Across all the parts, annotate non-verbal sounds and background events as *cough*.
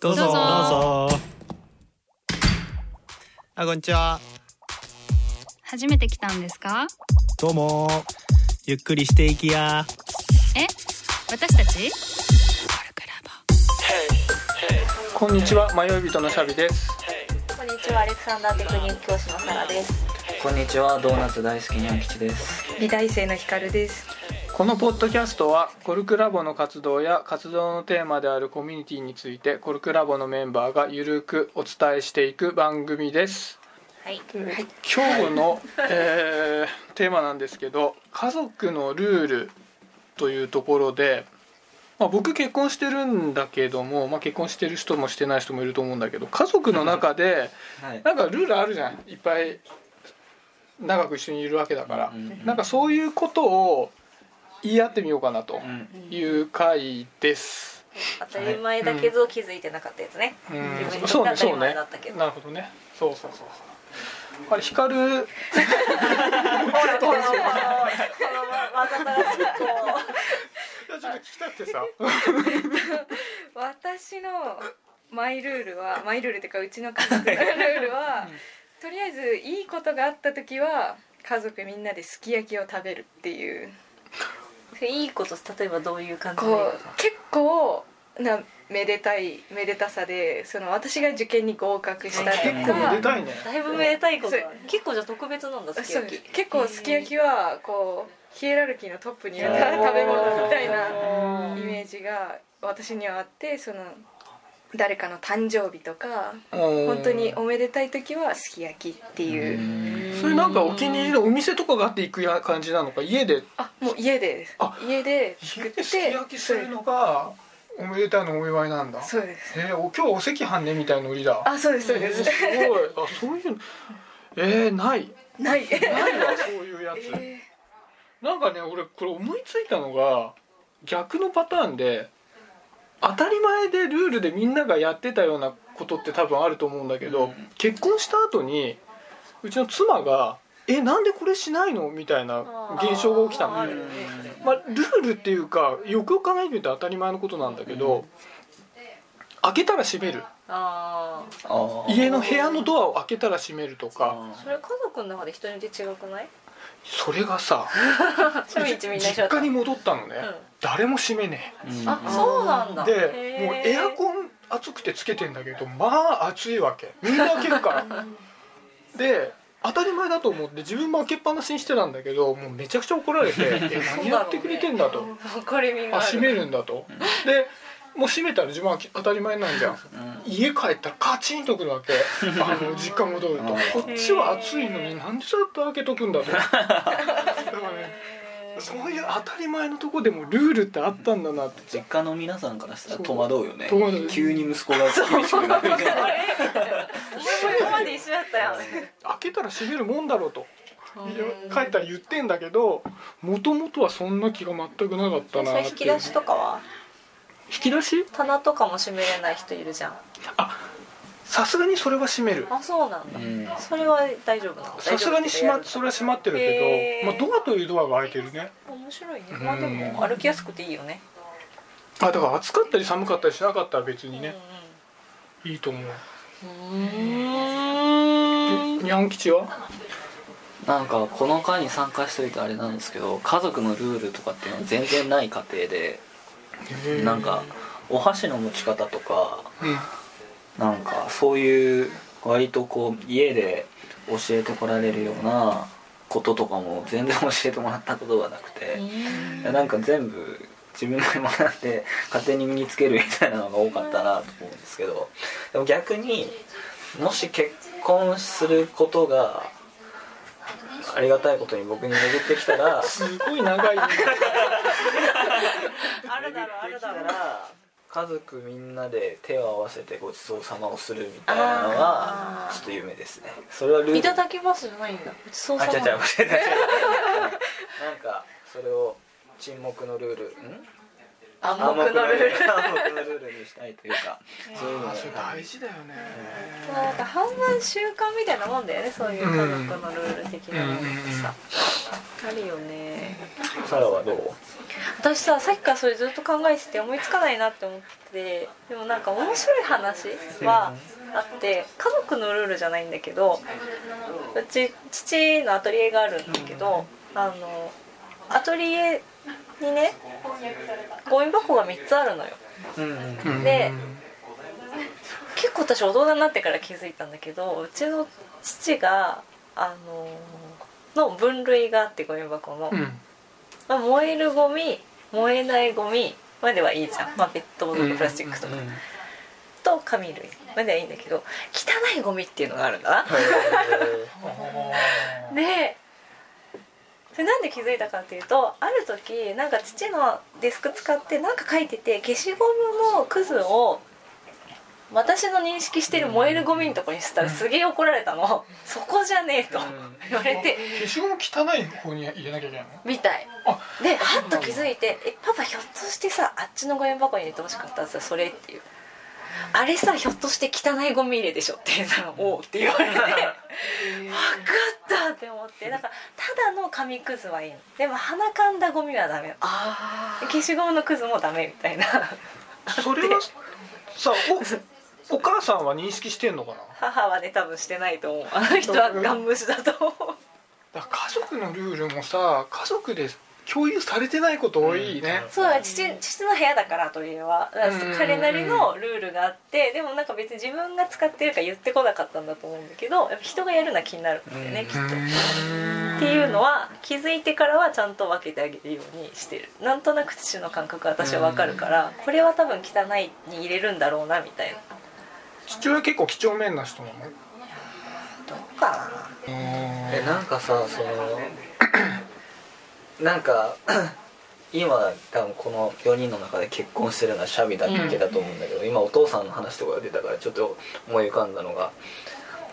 どうぞ。どうぞ。どうぞあこんにちは。初めて来たんですか？どうも。ゆっくりしていきや。え？私たち？こんにちは。迷い人のシャビです。こんにちは、アレクサンダーテクニック教師のサラです。こんにちは。ドーナツ大好きにゃん吉です。美大生のヒカルです。このポッドキャストはコルクラボの活動や活動のテーマであるコミュニティについてコルクラボのメンバーがゆるくお伝えしていく番組です。はい。今日の、えーテーマなんですけど家族のルールというところで、まあ、僕結婚してるんだけども、まあ、結婚してる人もしてない人もいると思うんだけど家族の中で *laughs* はい。なんかルールあるじゃん。いっぱい長く一緒にいるわけだから、なんかそういうことを言い合ってみようかなとうんいう回です。当たり前だけど気づいてなかったやつね。うん自分にそうね、とって当たりそうね前だったけ。ど。なるほどね。そうそうそうそう。あれ光る。ほら、この、*laughs* この、わざとらしくこいやちょっと聞きたくてさ。私のマイルールはマイルールっていうかうちの家族のルールはとりあえずいいことがあった時は家族みんなですき焼きを食べるっていうう。いいこと、例えばどういう感じでこう結構なめでたいめでたさでその私が受験に合格したとか結構めでたいね。だいぶめでたいこと結構じゃあ特別なんだ、すき焼き。結構すき焼きはこうヒエラルキーのトップにいる食べ物みたいなイメージが私にはあってその誰かの誕生日とか本本当におめでたい時はすき焼きっていうそれなんかお気に入りのお店とかがあって行くや感じなのか？家で？あもう家でですあ家で作って家ですき焼きするのがおめでたいのお祝いなんだ。そうですえー、お今日お赤飯ねみたいなノリだ。あそうですそうです、すごい。あそういうの。えー、ない。ないないわそういうやつ。えなんかね俺これ思いついたのが逆のパターンで当たり前でルールでみんながやってたようなことって多分あると思うんだけど、うん。結婚した後にうちの妻が「えなんでこれしないの?」みたいな現象が起きたの。ねまあ、ルールっていうかよくよく考えてみたら当たり前のことなんだけど、開けたら閉める。家の部屋のドアを開けたら閉めるとか。それ家族の中で人によって違くない？それがさ *laughs* 実家に戻ったのね、うん。誰も閉めねえ。うん。あ、そうなんだ。でもうエアコン暑くてつけてんだけどまあ暑いわけ。みんな開けるから。で当たり前だと思って自分も開けっぱなしにしてたんだけどもうめちゃくちゃ怒られて「*laughs* え何やってくれてんだ」と。怒り *laughs* み「がある。あ閉めるんだ」と。でもう閉めたら自分は当たり前なんじゃん。うん。家帰ったらカチンとくるわけ。*laughs* あの実家戻ると。うん。こっちは暑いのになんでそうやって開けとくんだと。*laughs* だからねそういう当たり前のとこでもルールってあったんだなって。実家の皆さんからしたら戸惑うよね。戸惑う急に息子が厳しくなる。みたいなここまで一緒やったよね。開けたら閉めるもんだろうと帰ったら言ってんだけどもともとはそんな気が全くなかったそなってれ引き出しとかは引き出し？棚とかも閉めれない人いるじゃん。さすがにそれは閉める。あそうなんだ、うん。それは大丈夫なの？さすがに閉まそれは閉まってるけど、まあ、ドアというドアが開いてるね。面白いね。まあでも歩きやすくていいよね。あだから暑かったり寒かったりしなかったら別にね、いいと思う。うん。にゃん吉は？なんかこの会に参加しておいてあれなんですけど家族のルールとかっていうのは全然ない家庭でなんかお箸の持ち方とかうん。なんかそういう割とこう家で教えてこられるようなこととかも全然教えてもらったことがなくてなんか全部自分で学んで勝手に身につけるみたいなのが多かったなと思うんですけどでも逆にもし結婚することがありがたいことに僕に巡ってきたら *laughs* すごい長いある巡だろうあるだろ家族みんなで手を合わせてごちそうさまをするみたいなのはちょっと夢ですね。それはルール。いただきますじゃないんだごちそうさまあちゃちゃ間違えたなんか *laughs* それを沈黙のルール。ん？暗黙のルール。暗黙のルールにしたいというか。*laughs* そういうのそれ大事だよね。なんか半分習慣みたいなもんだよねそういう家族のルール的なものってさ、あるよね。サラはどう？私ささっきからそれずっと考えてて思いつかないなって思ってでもなんか面白い話はあって家族のルールじゃないんだけどうち父のアトリエがあるんだけどあのアトリエにねゴミ箱が3つあるのよ。うんで結構私大人になってから気づいたんだけどうちの父があのの分類があってゴミ箱の、うん。まあ、燃えるゴミ燃えないゴミまではいいじゃん、まあ、ペットボトルプラスチックとか、と紙類まではいいんだけど汚いゴミっていうのがあるんだ。な、*laughs* でそれなんで気づいたかっていうとある時なんか父のデスク使ってなんか書いてて消しゴムのクズを私の認識してる燃えるゴミのとこにしたらすげえ怒られたの、そこじゃねえと *laughs* 言われて。消しゴム汚い方に入れなきゃいけないの？みたい。あ。ではっと気づいて「えパパひょっとしてさあっちのゴミ箱に入れてほしかったらさそれ」っていう「あれさひょっとして汚いゴミ入れでしょ」って言ったら「おう」って言われて。分かった。って思ってだからただの紙くずはいいの。でも鼻かんだゴミはダメあ消しゴムのくずもダメみたいな。それはさおお母さんは認識してんのかな？母はね多分してないと思う。あの人はガン無視だと思う。だ家族のルールもさ家族で共有されてないこと多いね、そうだ父父の部屋だからというは。だからうん。彼なりのルールがあってでもなんか別に自分が使ってるから言ってこなかったんだと思うんだけどやっぱ人がやるのは気になるんだよね、うん。きっと。っていうのは気づいてからはちゃんと分けてあげるようにしてる。なんとなく父の感覚は私は分かるからこれは多分汚いに入れるんだろうなみたいな。父親結構几帳面な人なの？どうかな。えなんかさそのなんか *clears throat* 今多分この4人の中で結婚してるのはシャビだけだと思うんだけど、今お父さんの話とかが出たからちょっと思い浮かんだのが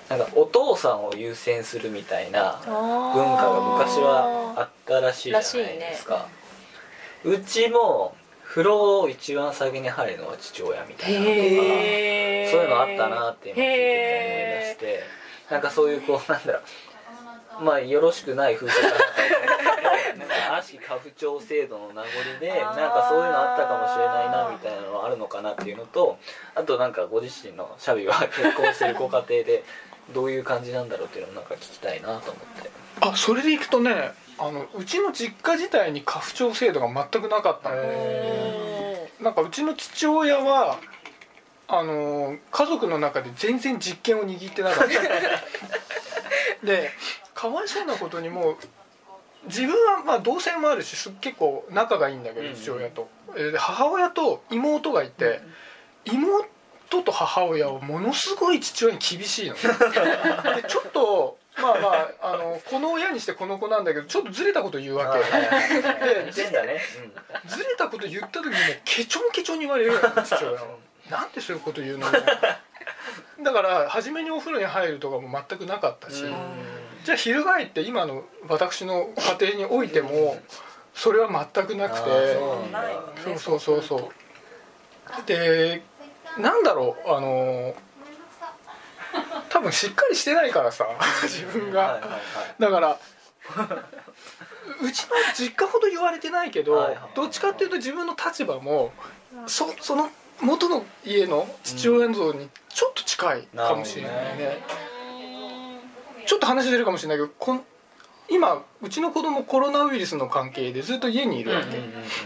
なんかお父さんを優先するみたいな文化が昔はあったらしいじゃないですか、うちも風呂を一番先に入るのは父親みたいなのとかそういうのあったなって今聞いてて思い出してなんかそういうこうなんだろう。まあよろしくない風習かなと思うんですけどなんか悪しき家父長制度の名残でなんかそういうのあったかもしれないなみたいなのあるのかなっていうのとあとなんかご自身のシャビは結婚してるご家庭でどういう感じなんだろうっていうのをなんか聞きたいなと思って。あそれでいくとねあのうちの実家自体に家父長制度が全くなかったの。なんかうちの父親はあの家族の中で全然実権を握ってなかった。*laughs* でかわいそうなことにもう自分はまあ同性もあるしす結構仲がいいんだけどうん父親と、えーで母親と妹がいて妹と母親はものすごい父親に厳しいの *laughs* でちょっとまあまああのこの親にしてこの子なんだけどちょっとずれたこと言うわけ。で言ってん。ずれたこと言った時にもうケチョンケチョンに言われるよ父親は。なんでそういうこと言うのだから初めにお風呂に入るとかも全くなかったし、うんじゃあ翻って今の私の家庭においてもそれは全くなくて。そうそうそうそうでなんだろうあの多分しっかりしてないからさ *laughs* 自分が、だからうちの実家ほど言われてないけど、どっちかっていうと自分の立場もそその元の家の父親像にちょっと近いかもしれないね,、ちょっと話出るかもしれないけどこん今うちの子供コロナウイルスの関係でずっと家にいるわけ、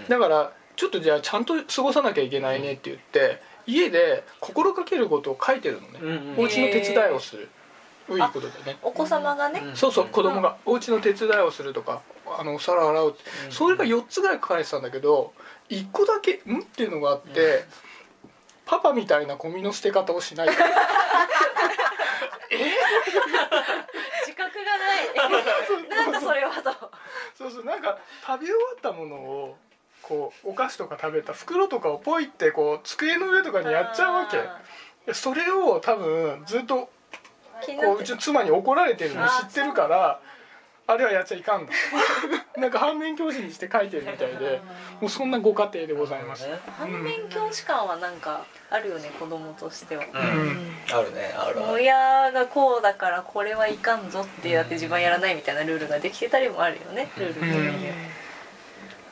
だからちょっとじゃあちゃんと過ごさなきゃいけないねって言って家で心がけることを書いてるのね、うんうん。お家の手伝いをする。いいことでね。お子様がね、そうそう子供がお家の手伝いをするとかあのお皿洗うって。うんそれが4つぐらい書かれてたんだけど1個だけ「ん?」っていうのがあって、パパみたいなゴミの捨て方をしない *laughs* 自覚がない。*laughs* なんだそれはと。そうそう。なんか食べ終わったものをこうお菓子とか食べた袋とかをポイってこう机の上とかにやっちゃうわけ。でそれを多分ずっとこううちの妻に怒られてるの知ってるからあれはやっちゃいかんだ。*laughs* なんか反面教師にして書いてるみたいで *laughs* もうそんなご家庭でございます、ね反面教師感はなんかあるよね子供としては、うん、あるねあるある。親がこうだからこれはいかんぞってやって自分はやらないみたいなルールができてたりもあるよねルール的にね、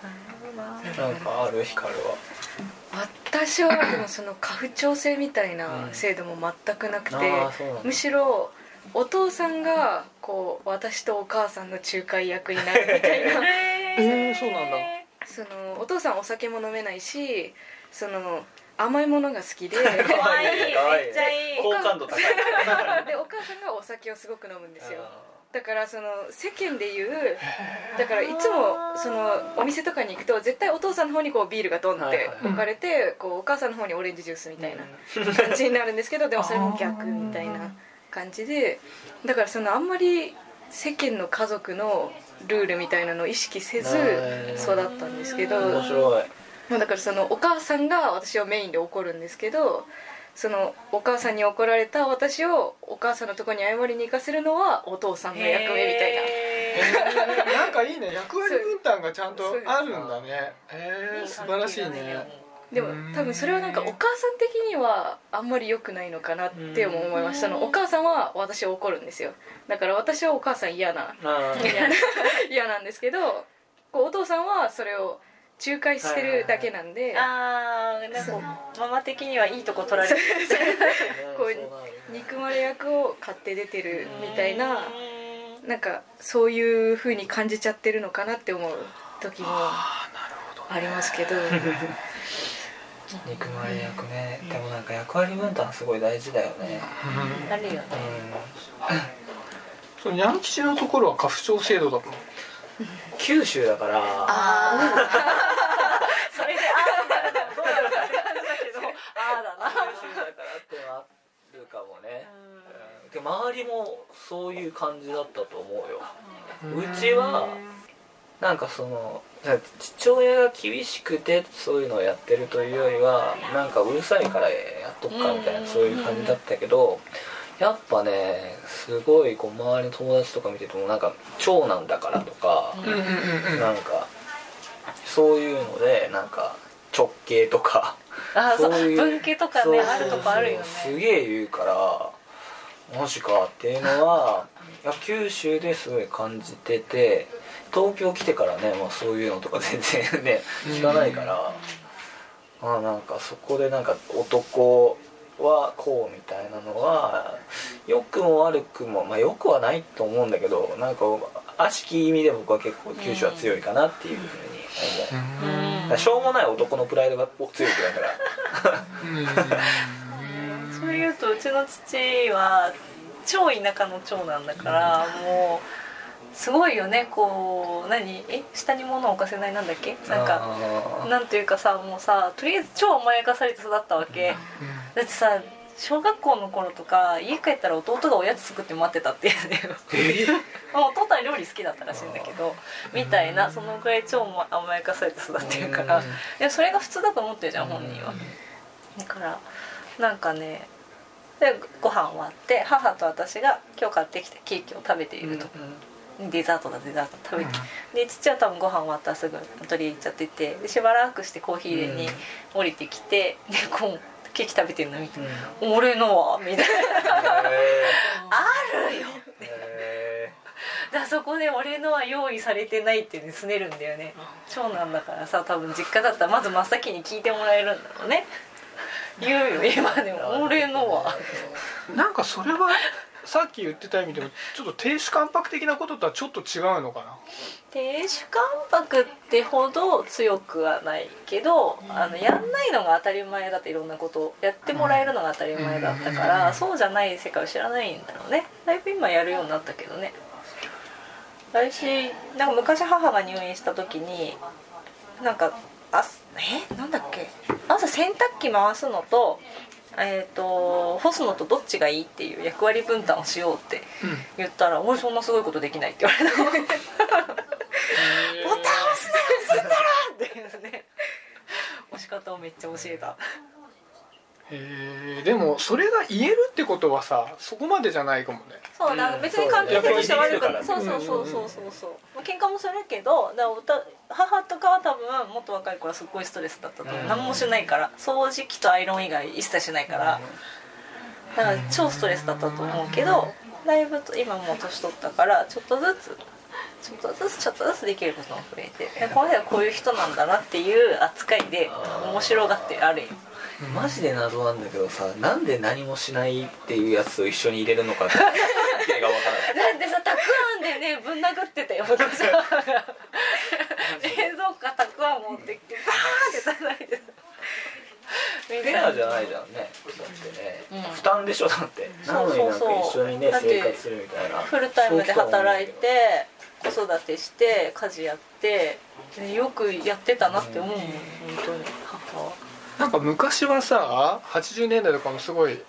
なるほどな。なんかある光は。私はでもその家父長制みたいな制度も全くなくて、むしろお父さんがこう私とお母さんの仲介役になるみたいな。*laughs* えー、そうなんだ。そのお父さんお酒も飲めないしその甘いものが好きで。かわいいかわいいめっちゃいい。好感度高い。*laughs* でお母さんがお酒をすごく飲むんですよ。だからその世間で言うだからいつもそのお店とかに行くと絶対お父さんの方にこうビールがドンって置かれてこうお母さんの方にオレンジジュースみたいな感じになるんですけどでもそれも逆みたいな感じでだからそのあんまり世間の家族のルールみたいなのを意識せず育ったんですけど面白い。まあだからそのお母さんが私をメインで怒るんですけどそのお母さんに怒られた私をお母さんのところに謝りに行かせるのはお父さんの役目みたいな。へなんかいいね。*laughs* 役割分担がちゃんとあるんだね。え素晴らしいねでも多分それはなんかお母さん的にはあんまり良くないのかなっても思いました。そのお母さんは私を怒るんですよ。だから私はお母さん嫌な *laughs* 嫌なんですけどこうお父さんはそれを仲介してるだけなんで。あーなんかママ的にはいいとこ取られて。こう憎まれ役を買って出てるみたいななんかそういう風に感じちゃってるのかなって思う時もありますけど *laughs* 憎まれ役ね。でもなんか役割分担すごい大事だよね。あるよね。うん。そのヤン吉のところは家父長制度だと思う九州だから。*laughs* それでああになるのもどうなるかって感じだけどああだな。九州だからってのはあるかもね。うん。で周りもそういう感じだったと思うよ。うちはなんかその父親が厳しくてそういうのをやってるというよりはなんかうるさいからやっとくかみたいなそういう感じだったけどやっぱねすごいこう周りの友達とか見ててもなんか長男だからとかなんかそういうのでなんか直系とかあーそういう分家とかねあるとこあるよね。すげえ言うからマジかっていうのはいや九州ですごい感じてて東京来てからね、まあ、そういうのとか全然ね聞かないから、あなんかそこでなんか男はこうみたいなのは良くも悪くもまあ良くはないと思うんだけどなんか悪しき意味で僕は結構九州は強いかなっていうふうに思う。だからしょうもない男のプライドが強いくら。いだからそういうとうちの父は超田舎の長男だからもうすごいよね。こう何？え？下に物を置かせないなんだっけ？なんかなんていうかさもうさとりあえず超甘やかされて育ったわけ。だってさ小学校の頃とか家帰ったら弟がおやつ作って待ってたっていう。んだよまあ弟は料理好きだったらしいんだけどみたいなそのぐらい超甘やかされて育ってるから。でそれが普通だと思ってるじゃん本人は。だからなんかねでご飯終わって母と私が今日買ってきたケーキを食べていると、デザートだデザート食べて、で父は多分ご飯終わったらすぐアトリエ行っちゃっててでしばらくしてコーヒー入れに降りてきてでこうケーキ食べてるの見て「俺のは」みたいな「あるよ」って。へでそこで俺のは用意されてないってねすねるんだよね。長男だからさ多分実家だったらまず真っ先に聞いてもらえるんだろうね。言うよ今でも「俺のは。なんかそれはさっき言ってた意味でもちょっと亭主関白的なこととはちょっと違うのかな」亭主関白ってほど強くはないけどあのやんないのが当たり前だっていろんなことをやってもらえるのが当たり前だったからそうじゃない世界を知らないんだろうね。だいぶ今やるようになったけどね。私なんか昔母が入院した時になんかあえ？なんだっけ？朝洗濯機回すのとえー、と干すのとどっちがいいっていう役割分担をしようって言ったら「俺そんなすごいことできない」って言われた。ボタン押すなよ押すんだろっていうね。押し方をめっちゃ教えたへえでもそれが言えるってことはさそこまでじゃないかもね。そうだ、うん。別に関係性として悪くない。そそうそうそうそう。そうそう、まあ、喧嘩もするけどだおた母とかは多分もっと若い頃はすっごいストレスだったと思う、うん。何もしないから。掃除機とアイロン以外一切しないから、だから超ストレスだったと思うけどだいぶと今もう年取ったからちょっとずつちょっとずつちょっとずつできることも増えてでこの人はこういう人なんだなっていう扱いで面白がってある意味マジで謎なんだけどさなんで何もしないっていうやつを一緒に入れるのかってわからないなんでさたくあんでねぶん殴ってたよ。昔は冷蔵庫たくあん持ってきてバーンって叩いてた。フェアじゃないじゃんね。だってね、うん。負担でしょだって。なのになんか一緒にね生活するみたいな。フルタイムで働いて子育てして家事やってでよくやってたなって思うもん。本当になんか昔はさ80年代とかもすごい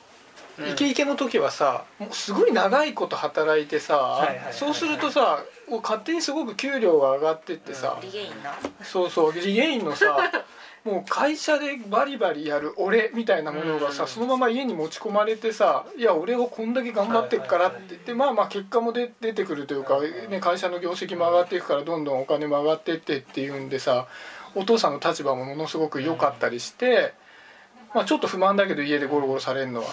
うん。イケイケの時はさもうすごい長いこと働いてさそうするとさ勝手にすごく給料が上がってってさリゲインなそうそうリゲインのさ *laughs* もう会社でバリバリやる俺みたいなものがさうん。そのまま家に持ち込まれてさ「いや俺はこんだけ頑張ってっから」って言ってまあまあ結果も出出てくるというか、ね、会社の業績も上がっていくからどんどんお金も上がってってっていうんでさお父さんの立場もものすごく良かったりして、まあ、ちょっと不満だけど家でゴロゴロされるのは。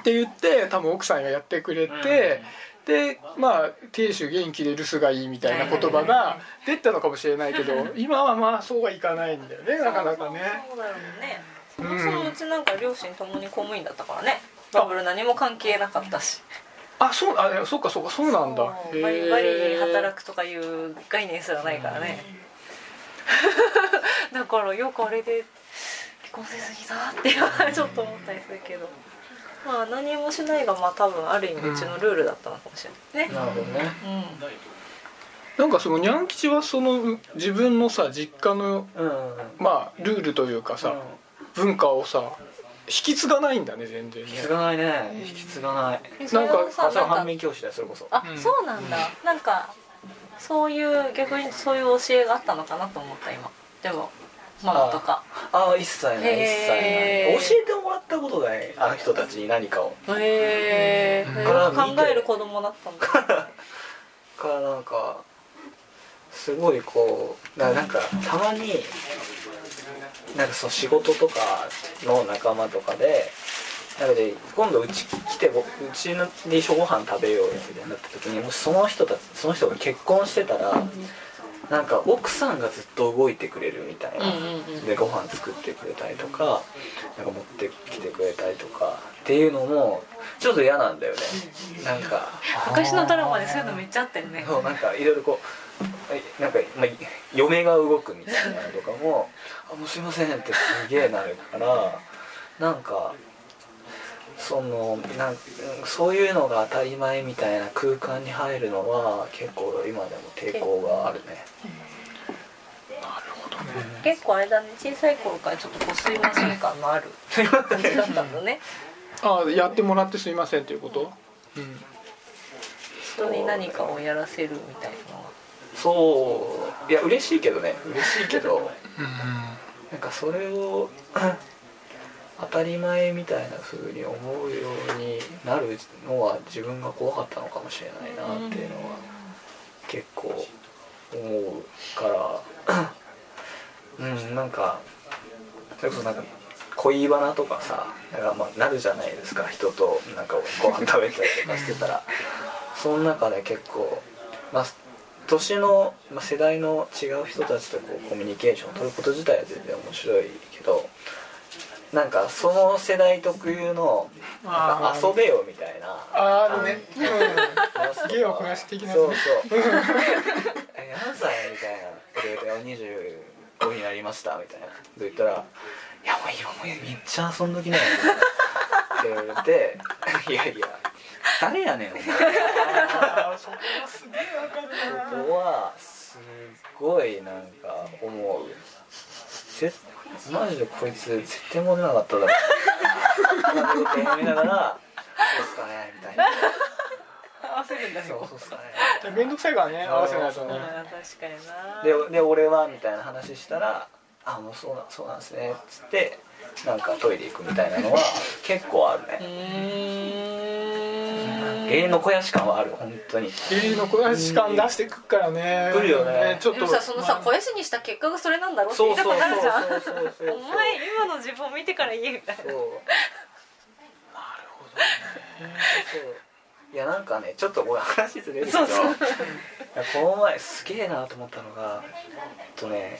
って言って多分奥さんがやってくれて、でまあ「亭主元気で留守がいい」みたいな言葉が出たのかもしれないけど *laughs* 今はまあそうはいかないんだよねなかなかね。そうだよね。そうん。もそもうちなんか両親ともに公務員だったからね。バブル何も関係なかったし。あそうあそうかそうかそうなんだ。バリバリ働くくとかいう概念すらないからね *laughs* だからよくあれで離婚せすぎだってちょっと思ったりするけど。まあ何もしないがまあ多分ある意味うちのルールだったのかもしれないね。なるほどね。うん。なんかそのにゃん吉はそのう自分のさ実家のうんうんまあルールというかさ、文化をさ引き継がないんだね全然ね。引き継がないね。引き継がない。なんか反面教師だよそれこそ。あ、うん。そうなんだ。なんかそういう逆にそういう教えがあったのかなと思った今。でもママとか。ああ一切ない一切ない。教えてもらったことないあの人たちに何かを。へえうん。考える子供だったんだ。*laughs* からなんかすごいこうだなんかたまになんかそう仕事とかの仲間とかでなんかで今度うち来てぼうちので一緒ご飯食べようよみたいになった時にもしその人たちその人が結婚してたらなんか奥さんがずっと動いてくれるみたいな、でご飯作ってくれたりとかなんか持ってきてくれたりとかっていうのもちょっと嫌なんだよね。なんか昔のドラマでそういうのめっちゃあったよね。そうなんかいろいろこうはいなんか、まあ、嫁が動くみたいなのとかも「あもうすいません」ってすげえなるからなんかそのなんそういうのが当たり前みたいな空間に入るのは結構今でも抵抗があるね。結構あれだね。小さい頃からちょっとこうすいません感のある感じだったんだね。*laughs* あやってもらってすいませんということ、うん、人に何かをやらせるみたいなのは。そう。いや嬉しいけどね。嬉しいけど。なんかそれを当たり前みたいな風に思うようになるのは自分が怖かったのかもしれないなっていうのは結構思うから。*clears throat* うんなんかそれこそなんか恋バナとかさなんかまあなるじゃないですか人となんかご飯食べたりとかしてたら。*laughs* その中で結構まあ年の、まあ、世代の違う人たちとこうコミュニケーションを取ること自体は全然面白いけどなんかその世代特有のなんか遊べよみたいな。あーあるね、うん、やつとか芸をこなし的なそうそう。え何歳みたいな。こと言うと「25になりました」みたいな。こと言ったら「いやもう今もうめっちゃ遊んどきなよ」って言われて「いやいや誰やねんお前」そこはすげえわかるな。ことはすごいなんか思う。ぜマジでこいつ絶対モテなかっただろ。うって思いながら「そうっすかね」みたいな。合わせるんだ「そうそうっすかね」面倒くさいからね合わせないとね。確かにな。でで俺はみたいな話したら「あもうそうなそうなんですね」っつってなんかトイレ行くみたいなのは結構あるね永遠の肥やし感はある本当に。芸の肥やし感出してくっからね。くるよね。ちょっとでもさそのさまあ。肥やしにした結果がそれなんだろうって言いたくそうそう。そうなるじゃん。お前今の自分を見てから言えみたいな。そう。そう。いやなんかねちょっとこれ話ずれるけどそうそう。いやこの前すげえなと思ったのがえっとね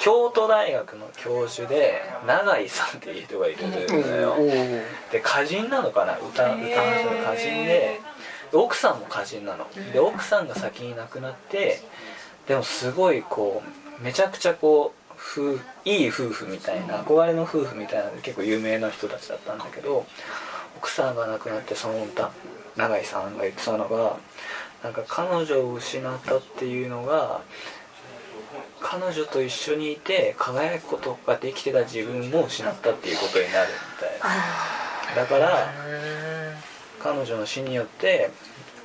京都大学の教授で永井さんっていう人がいるのよ、おーで歌人なのかな？歌歌の人の歌人でで奥さんも歌人なの。で奥さんが先に亡くなってでもすごいこうめちゃくちゃこう夫婦いい夫婦みたいな憧れの夫婦みたいな結構有名な人たちだったんだけど奥さんが亡くなってその歌永井さんが言ってたのがなんか彼女を失ったっていうのが彼女と一緒にいて輝くことができてた自分も失ったっていうことになるみたいな。だからへ彼女の死によって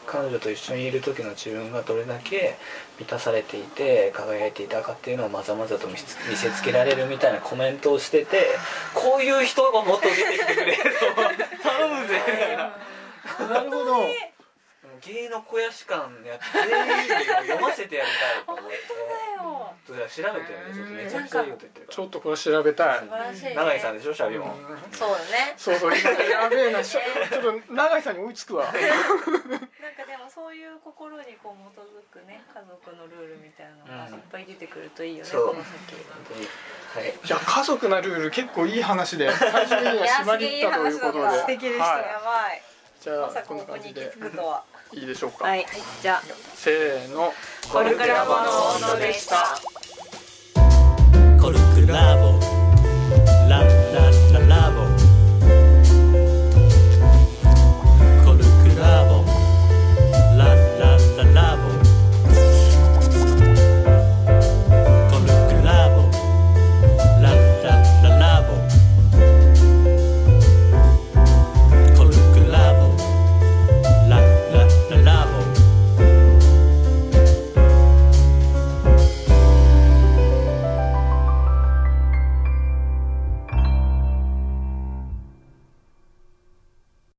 彼女と一緒にいる時の自分がどれだけ満たされていて輝いていたかっていうのをまざまざと見せつけられるみたいなコメントをしててこういう人がもっと出てきてくれると頼むぜみたいな。ーなるほど。芸の肥やし感やって全員で読ませてやりたいと思ってそれは調べてるね。ちょっとめちゃくちゃいいこと言ってるかちょっとこれ調べたい。素晴らしい、ね、ら永井さんでしょシャビモンそうだね。そうそうやべえな。し *laughs* ょちょっと永井さんに追いつくわ。なんかでもそういう心にこう基づくね家族のルールみたいなのがいっぱい出てくるといいよね、そう。この先本当にはい。いや家族なルール結構いい話で最終的には *laughs* 締まりったということで。素敵でした。はやばい。い、じゃあまさかこんなここに行き感じで着くとは、いいでしょうか、はい。じゃあ。せーの。コルクラボの温度でしたコルクラボ